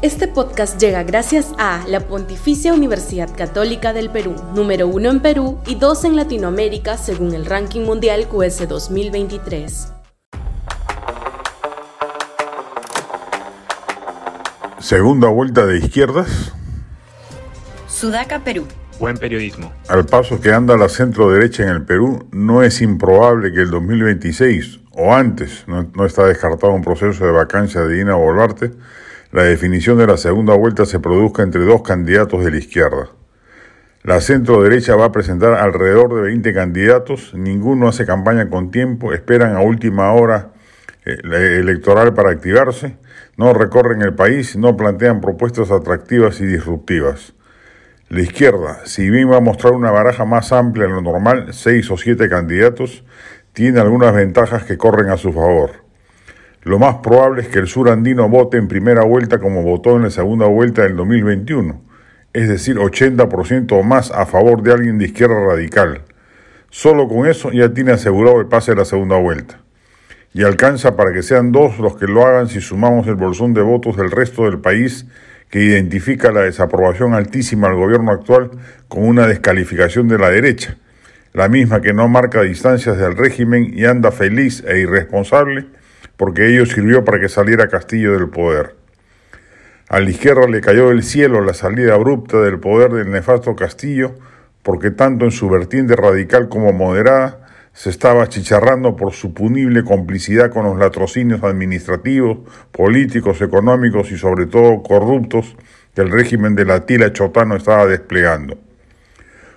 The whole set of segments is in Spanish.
Este podcast llega gracias a la Pontificia Universidad Católica del Perú, número uno en Perú y dos en Latinoamérica según el ranking mundial QS 2023. Segunda vuelta de izquierdas. Sudaca, Perú. Buen periodismo. Al paso que anda la centro derecha en el Perú, no es improbable que el 2026 o antes, no, no está descartado un proceso de vacancia de Dina Boluarte, la definición de la segunda vuelta se produzca entre dos candidatos de la izquierda. La centro derecha va a presentar alrededor de 20 candidatos, ninguno hace campaña con tiempo, esperan a última hora eh, electoral para activarse, no recorren el país, no plantean propuestas atractivas y disruptivas. La izquierda, si bien va a mostrar una baraja más amplia en lo normal, seis o siete candidatos, tiene algunas ventajas que corren a su favor. Lo más probable es que el sur andino vote en primera vuelta como votó en la segunda vuelta del 2021, es decir, 80% o más a favor de alguien de izquierda radical. Solo con eso ya tiene asegurado el pase de la segunda vuelta. Y alcanza para que sean dos los que lo hagan si sumamos el bolsón de votos del resto del país que identifica la desaprobación altísima al gobierno actual como una descalificación de la derecha, la misma que no marca distancias del régimen y anda feliz e irresponsable porque ello sirvió para que saliera Castillo del poder. A la izquierda le cayó del cielo la salida abrupta del poder del nefasto Castillo, porque tanto en su vertiente radical como moderada se estaba chicharrando por su punible complicidad con los latrocinios administrativos, políticos, económicos y sobre todo corruptos que el régimen de la tila chotano estaba desplegando.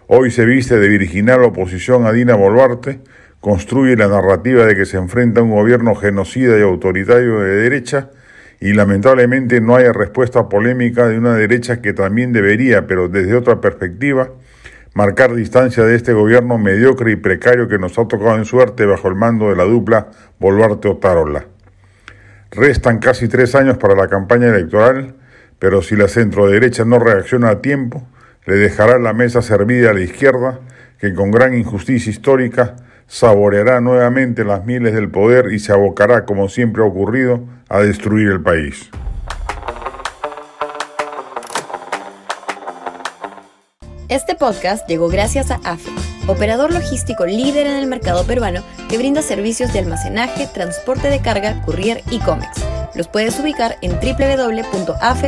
Hoy se viste de virginal oposición a Dina Boluarte, construye la narrativa de que se enfrenta a un gobierno genocida y autoritario de derecha y lamentablemente no hay respuesta polémica de una derecha que también debería, pero desde otra perspectiva, marcar distancia de este gobierno mediocre y precario que nos ha tocado en suerte bajo el mando de la dupla Boluarte-Otárola. Restan casi tres años para la campaña electoral, pero si la centroderecha no reacciona a tiempo, le dejará la mesa servida a la izquierda, que con gran injusticia histórica saboreará nuevamente las mieles del poder y se abocará, como siempre ha ocurrido, a destruir el país. Este podcast llegó gracias a AFE, operador logístico líder en el mercado peruano que brinda servicios de almacenaje, transporte de carga, courier y cómics. Los puedes ubicar en www.afe.pe.